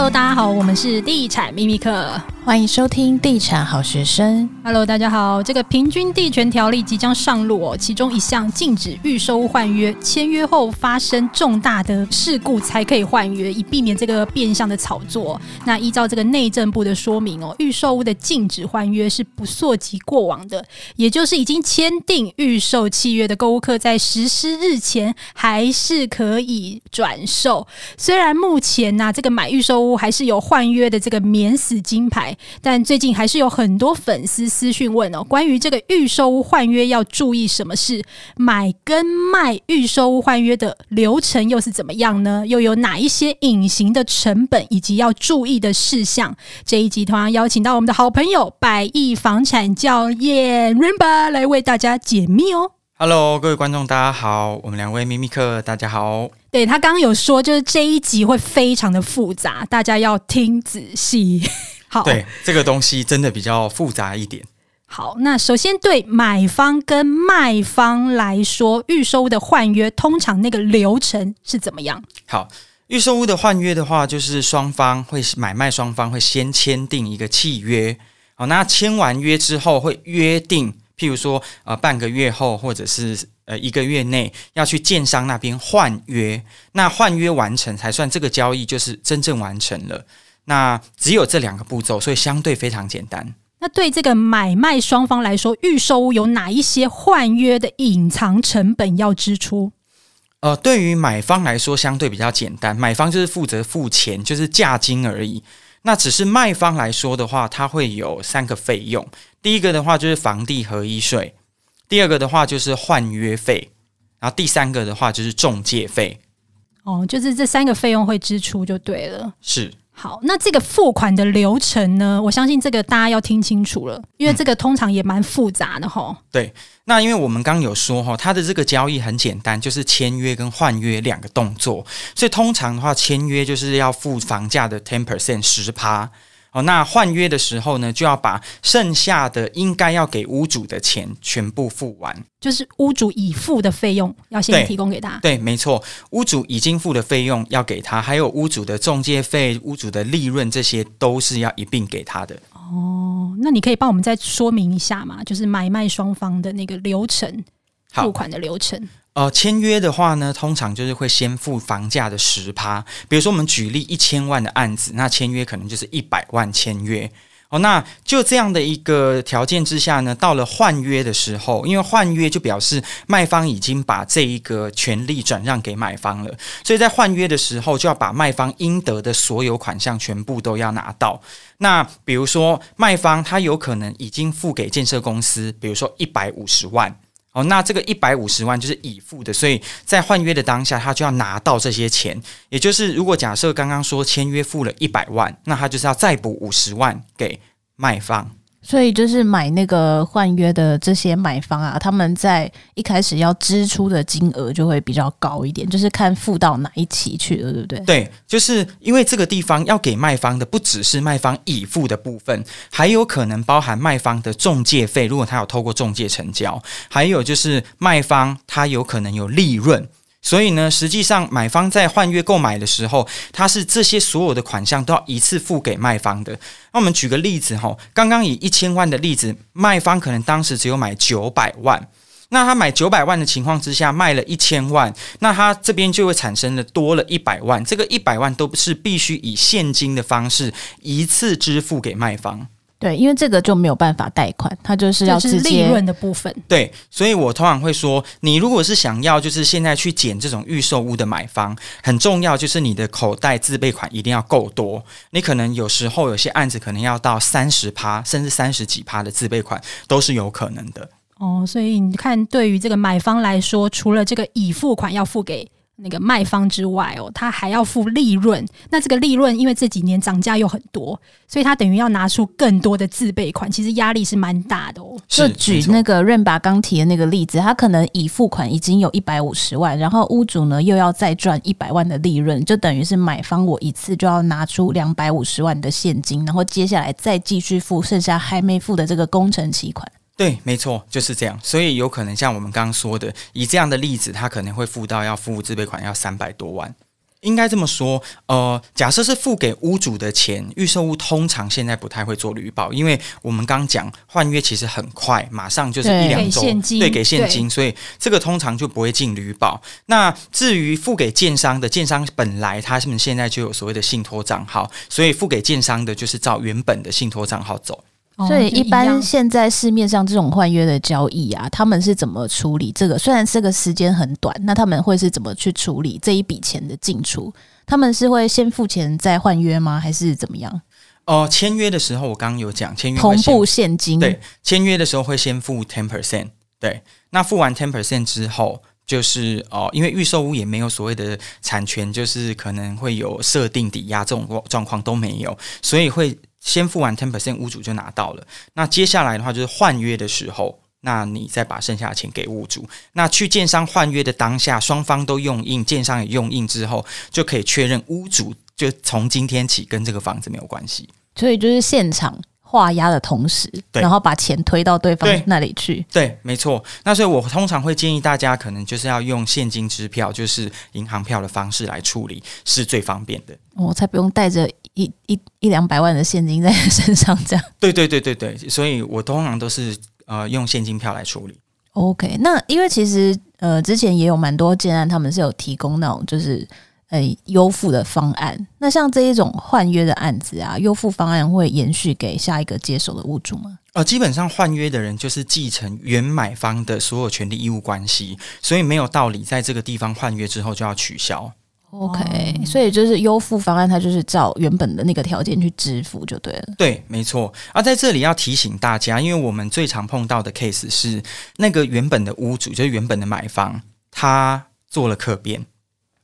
Hello，大家好，我们是地产秘密课，欢迎收听地产好学生。Hello，大家好，这个平均地权条例即将上路哦，其中一项禁止预售屋换约，签约后发生重大的事故才可以换约，以避免这个变相的炒作。那依照这个内政部的说明哦，预售屋的禁止换约是不溯及过往的，也就是已经签订预售契约的购物客在实施日前还是可以转售。虽然目前呢、啊，这个买预售还是有换约的这个免死金牌，但最近还是有很多粉丝私讯问哦，关于这个预售屋换约要注意什么事？买跟卖预售屋换约的流程又是怎么样呢？又有哪一些隐形的成本以及要注意的事项？这一集同样邀请到我们的好朋友百亿房产教练 Renba 来为大家解密哦。Hello，各位观众，大家好，我们两位秘密客，大家好。对，他刚刚有说，就是这一集会非常的复杂，大家要听仔细。好，对，这个东西真的比较复杂一点。好，那首先对买方跟卖方来说，预售屋的换约通常那个流程是怎么样？好，预售屋的换约的话，就是双方会买卖双方会先签订一个契约。好，那签完约之后会约定，譬如说呃半个月后或者是。呃，一个月内要去建商那边换约，那换约完成才算这个交易就是真正完成了。那只有这两个步骤，所以相对非常简单。那对这个买卖双方来说，预售屋有哪一些换约的隐藏成本要支出？呃，对于买方来说相对比较简单，买方就是负责付钱，就是价金而已。那只是卖方来说的话，它会有三个费用。第一个的话就是房地合一税。第二个的话就是换约费，然后第三个的话就是中介费。哦，就是这三个费用会支出就对了。是。好，那这个付款的流程呢？我相信这个大家要听清楚了，因为这个通常也蛮复杂的齁。对，那因为我们刚有说哈，它的这个交易很简单，就是签约跟换约两个动作，所以通常的话，签约就是要付房价的 ten percent 十趴。哦，那换约的时候呢，就要把剩下的应该要给屋主的钱全部付完，就是屋主已付的费用要先提供给他。对，对，没错，屋主已经付的费用要给他，还有屋主的中介费、屋主的利润，这些都是要一并给他的。哦，那你可以帮我们再说明一下吗？就是买卖双方的那个流程，付款的流程。呃，签约的话呢，通常就是会先付房价的十趴。比如说，我们举例一千万的案子，那签约可能就是一百万签约。哦，那就这样的一个条件之下呢，到了换约的时候，因为换约就表示卖方已经把这一个权利转让给买方了，所以在换约的时候就要把卖方应得的所有款项全部都要拿到。那比如说，卖方他有可能已经付给建设公司，比如说一百五十万。哦，那这个一百五十万就是已付的，所以在换约的当下，他就要拿到这些钱。也就是，如果假设刚刚说签约付了一百万，那他就是要再补五十万给卖方。所以就是买那个换约的这些买方啊，他们在一开始要支出的金额就会比较高一点，就是看付到哪一期去了，对不对？对，就是因为这个地方要给卖方的不只是卖方已付的部分，还有可能包含卖方的中介费，如果他有透过中介成交，还有就是卖方他有可能有利润。所以呢，实际上买方在换约购买的时候，他是这些所有的款项都要一次付给卖方的。那我们举个例子哈，刚刚以一千万的例子，卖方可能当时只有买九百万，那他买九百万的情况之下，卖了一千万，那他这边就会产生了多了一百万，这个一百万都是必须以现金的方式一次支付给卖方。对，因为这个就没有办法贷款，它就是要直接利润的部分。对，所以我通常会说，你如果是想要就是现在去捡这种预售屋的买方，很重要就是你的口袋自备款一定要够多。你可能有时候有些案子可能要到三十趴，甚至三十几趴的自备款都是有可能的。哦，所以你看，对于这个买方来说，除了这个已付款要付给。那个卖方之外哦，他还要付利润。那这个利润，因为这几年涨价又很多，所以他等于要拿出更多的自备款，其实压力是蛮大的哦。就举那个 Renba 刚提的那个例子，他可能已付款已经有一百五十万，然后屋主呢又要再赚一百万的利润，就等于是买方我一次就要拿出两百五十万的现金，然后接下来再继续付剩下还没付的这个工程期款。对，没错，就是这样。所以有可能像我们刚刚说的，以这样的例子，他可能会付到要付自备款要三百多万。应该这么说，呃，假设是付给屋主的钱，预售屋通常现在不太会做履保，因为我们刚讲换约其实很快，马上就是一两周，对，给现金，所以这个通常就不会进履保。那至于付给建商的，建商本来他们现在就有所谓的信托账号，所以付给建商的就是照原本的信托账号走。所以一般现在市面上这种换约的交易啊，他们是怎么处理这个？虽然这个时间很短，那他们会是怎么去处理这一笔钱的进出？他们是会先付钱再换约吗？还是怎么样？哦、呃，签约的时候我刚刚有讲，签约同步现金。对，签约的时候会先付 ten percent。对，那付完 ten percent 之后，就是哦、呃，因为预售屋也没有所谓的产权，就是可能会有设定抵押这种状况都没有，所以会。先付完 ten percent，屋主就拿到了。那接下来的话就是换约的时候，那你再把剩下的钱给屋主。那去建商换约的当下，双方都用印，建商也用印之后，就可以确认屋主就从今天起跟这个房子没有关系。所以就是现场画押的同时，然后把钱推到对方那里去。对，对，没错。那所以我通常会建议大家，可能就是要用现金支票，就是银行票的方式来处理，是最方便的。我才不用带着。一一一两百万的现金在身上，这样。对对对对对，所以我通常都是呃用现金票来处理。OK，那因为其实呃之前也有蛮多建案，他们是有提供那种就是呃优付的方案。那像这一种换约的案子啊，优付方案会延续给下一个接手的屋主吗？呃，基本上换约的人就是继承原买方的所有权利义务关系，所以没有道理在这个地方换约之后就要取消。OK，所以就是优付方案，它就是照原本的那个条件去支付就对了。对，没错。而、啊、在这里要提醒大家，因为我们最常碰到的 case 是那个原本的屋主，就是原本的买方，他做了客变。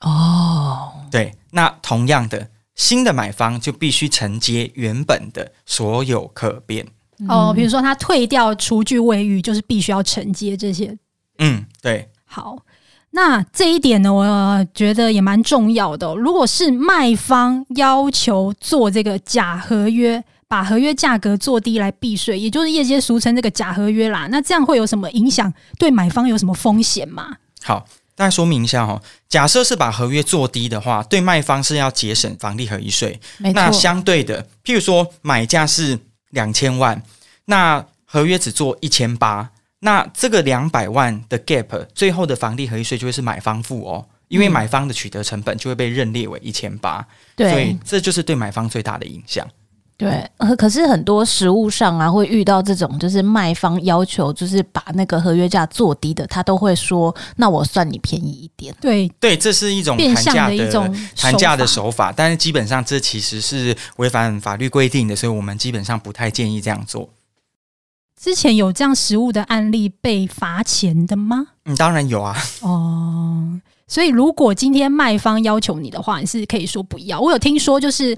哦，对，那同样的，新的买方就必须承接原本的所有可变。哦，比如说他退掉厨具卫浴，就是必须要承接这些。嗯，对。好。那这一点呢，我觉得也蛮重要的哦。如果是卖方要求做这个假合约，把合约价格做低来避税，也就是业界俗称这个假合约啦。那这样会有什么影响？对买方有什么风险吗？好，大家说明一下哈。假设是把合约做低的话，对卖方是要节省房地合一税。那相对的，譬如说买价是两千万，那合约只做一千八。那这个两百万的 gap，最后的房地合一税就会是买方付哦，因为买方的取得成本就会被认列为一千八，所以这就是对买方最大的影响。对，可是很多实物上啊，会遇到这种就是卖方要求就是把那个合约价做低的，他都会说，那我算你便宜一点。对对，这是一种谈价的一种谈价的手法，但是基本上这其实是违反法律规定的，所以我们基本上不太建议这样做。之前有这样实物的案例被罚钱的吗？嗯，当然有啊。哦，所以如果今天卖方要求你的话，你是可以说不要。我有听说，就是，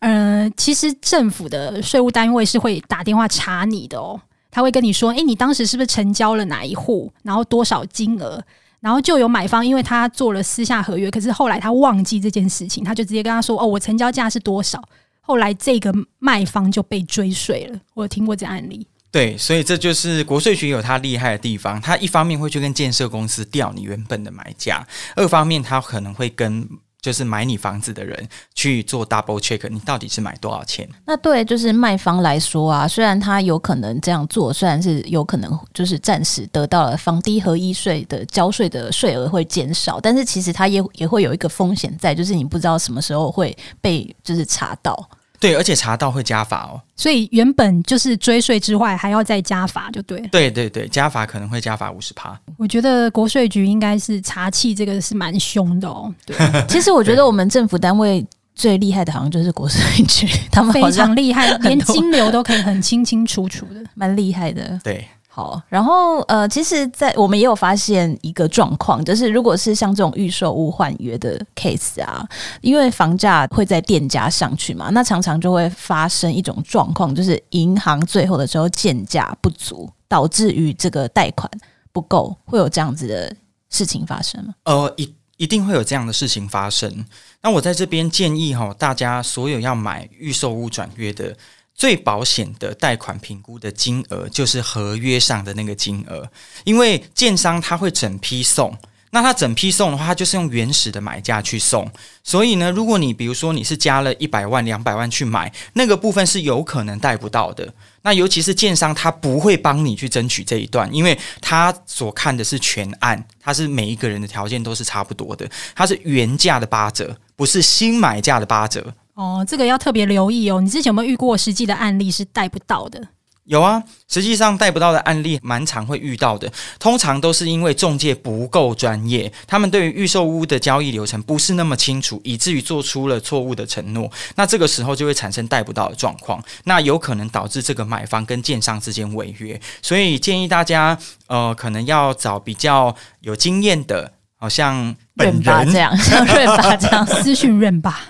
呃，其实政府的税务单位是会打电话查你的哦，他会跟你说，诶，你当时是不是成交了哪一户，然后多少金额，然后就有买方，因为他做了私下合约，可是后来他忘记这件事情，他就直接跟他说，哦，我成交价是多少，后来这个卖方就被追税了。我有听过这案例。对，所以这就是国税局有它厉害的地方。它一方面会去跟建设公司调你原本的买家，二方面它可能会跟就是买你房子的人去做 double check，你到底是买多少钱？那对，就是卖方来说啊，虽然他有可能这样做，虽然是有可能就是暂时得到了房地合一税的交税的税额会减少，但是其实它也也会有一个风险在，就是你不知道什么时候会被就是查到。对，而且查到会加罚哦，所以原本就是追税之外，还要再加罚，就对。对对对，加罚可能会加罚五十趴。我觉得国税局应该是查气这个是蛮凶的哦。对，其实我觉得我们政府单位最厉害的，好像就是国税局，他们非常厉害，连金流都可以很清清楚楚的，蛮厉害的。对。好，然后呃，其实，在我们也有发现一个状况，就是如果是像这种预售屋换约的 case 啊，因为房价会在店家上去嘛，那常常就会发生一种状况，就是银行最后的时候建价不足，导致于这个贷款不够，会有这样子的事情发生吗？呃，一一定会有这样的事情发生。那我在这边建议哈，大家所有要买预售屋转约的。最保险的贷款评估的金额就是合约上的那个金额，因为建商他会整批送，那他整批送的话，他就是用原始的买价去送。所以呢，如果你比如说你是加了一百万、两百万去买，那个部分是有可能贷不到的。那尤其是建商，他不会帮你去争取这一段，因为他所看的是全案，他是每一个人的条件都是差不多的，他是原价的八折，不是新买价的八折。哦，这个要特别留意哦。你之前有没有遇过实际的案例是贷不到的？有啊，实际上贷不到的案例蛮常会遇到的，通常都是因为中介不够专业，他们对于预售屋的交易流程不是那么清楚，以至于做出了错误的承诺。那这个时候就会产生贷不到的状况，那有可能导致这个买方跟建商之间违约。所以建议大家，呃，可能要找比较有经验的。好像本人这样，像润吧这样 私讯润吧。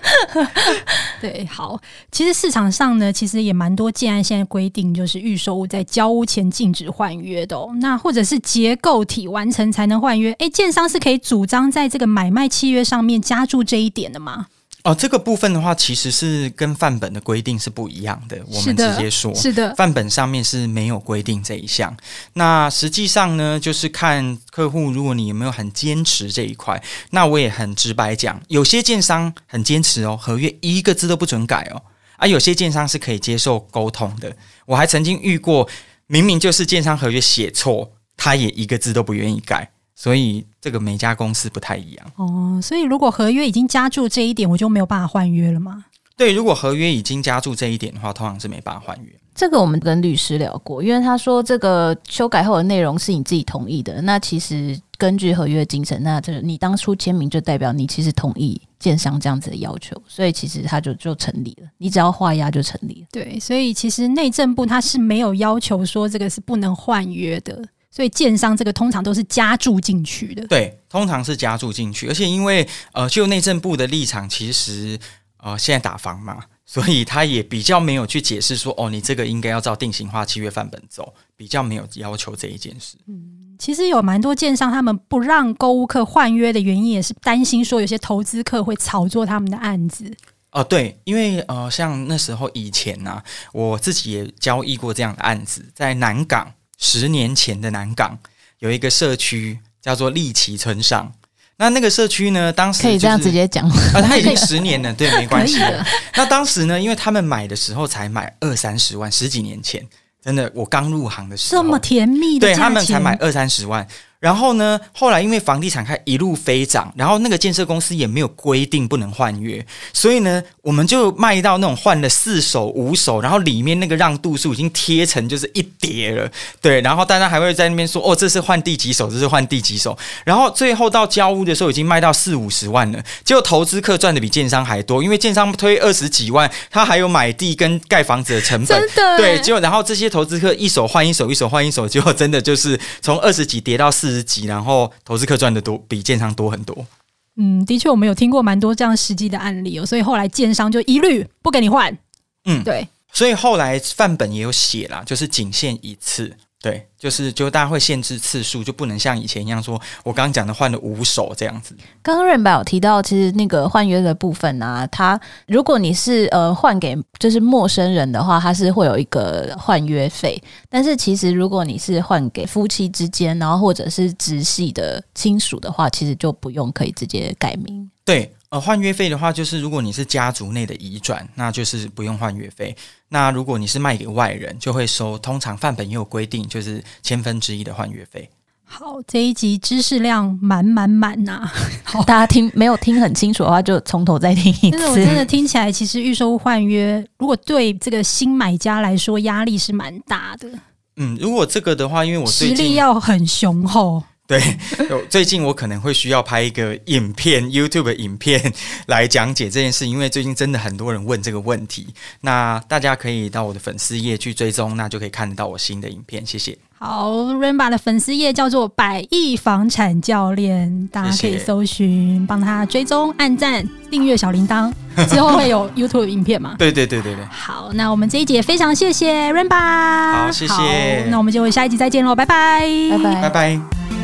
对，好，其实市场上呢，其实也蛮多建案现在规定，就是预售屋在交屋前禁止换约的哦。那或者是结构体完成才能换约，哎，建商是可以主张在这个买卖契约上面加注这一点的吗？哦，这个部分的话，其实是跟范本的规定是不一样的。我们直接说，是的，范本上面是没有规定这一项。那实际上呢，就是看客户，如果你有没有很坚持这一块，那我也很直白讲，有些建商很坚持哦，合约一个字都不准改哦。啊，有些建商是可以接受沟通的。我还曾经遇过，明明就是建商合约写错，他也一个字都不愿意改。所以这个每家公司不太一样哦。所以如果合约已经加注这一点，我就没有办法换约了吗？对，如果合约已经加注这一点的话，通常是没办法换约。这个我们跟律师聊过，因为他说这个修改后的内容是你自己同意的。那其实根据合约精神，那这你当初签名就代表你其实同意建商这样子的要求，所以其实他就就成立了。你只要画押就成立了。对，所以其实内政部他是没有要求说这个是不能换约的。所以建商这个通常都是加注进去的，对，通常是加注进去，而且因为呃，就内政部的立场，其实呃，现在打房嘛，所以他也比较没有去解释说，哦，你这个应该要照定型化契约范本走，比较没有要求这一件事。嗯，其实有蛮多建商他们不让购物客换约的原因，也是担心说有些投资客会炒作他们的案子。哦，对，因为呃，像那时候以前呢、啊，我自己也交易过这样的案子，在南港。十年前的南港有一个社区叫做丽奇村上，那那个社区呢，当时、就是、可以这样直接讲啊，他已经十年了，对，没关系。的。那当时呢，因为他们买的时候才买二三十万，十几年前，真的，我刚入行的时候，这么甜蜜的，对他们才买二三十万。然后呢，后来因为房地产开一路飞涨，然后那个建设公司也没有规定不能换约，所以呢，我们就卖到那种换了四手五手，然后里面那个让度数已经贴成就是一叠了，对，然后大家还会在那边说哦，这是换第几手，这是换第几手，然后最后到交屋的时候已经卖到四五十万了，结果投资客赚的比建商还多，因为建商推二十几万，他还有买地跟盖房子的成本，真的对，结果然后这些投资客一手换一手，一手换一手，结果真的就是从二十几跌到四。十几，然后投资客赚的多，比建商多很多。嗯，的确，我们有听过蛮多这样实际的案例哦，所以后来建商就一律不给你换。嗯，对，所以后来范本也有写啦，就是仅限一次。对，就是就大家会限制次数，就不能像以前一样说，我刚刚讲的换了五手这样子。刚刚润爸有提到，其实那个换约的部分啊，他如果你是呃换给就是陌生人的话，他是会有一个换约费。但是其实如果你是换给夫妻之间，然后或者是直系的亲属的话，其实就不用可以直接改名。对。呃，换约费的话，就是如果你是家族内的移转，那就是不用换约费。那如果你是卖给外人，就会收。通常范本也有规定，就是千分之一的换约费。好，这一集知识量满满满呐！好，大家听没有听很清楚的话，就从头再听一次。我真的听起来，其实预售换约，如果对这个新买家来说，压力是蛮大的。嗯，如果这个的话，因为我最近实力要很雄厚。对，最近我可能会需要拍一个影片，YouTube 的影片来讲解这件事，因为最近真的很多人问这个问题。那大家可以到我的粉丝页去追踪，那就可以看得到我新的影片。谢谢。好，Rainba 的粉丝页叫做百亿房产教练，大家可以搜寻，帮他追踪、按赞、订阅小铃铛，之后会有 YouTube 影片嘛？对对对对对。好，那我们这一集也非常谢谢 Rainba。好，谢谢。那我们就下一集再见喽，拜拜，拜拜，拜拜。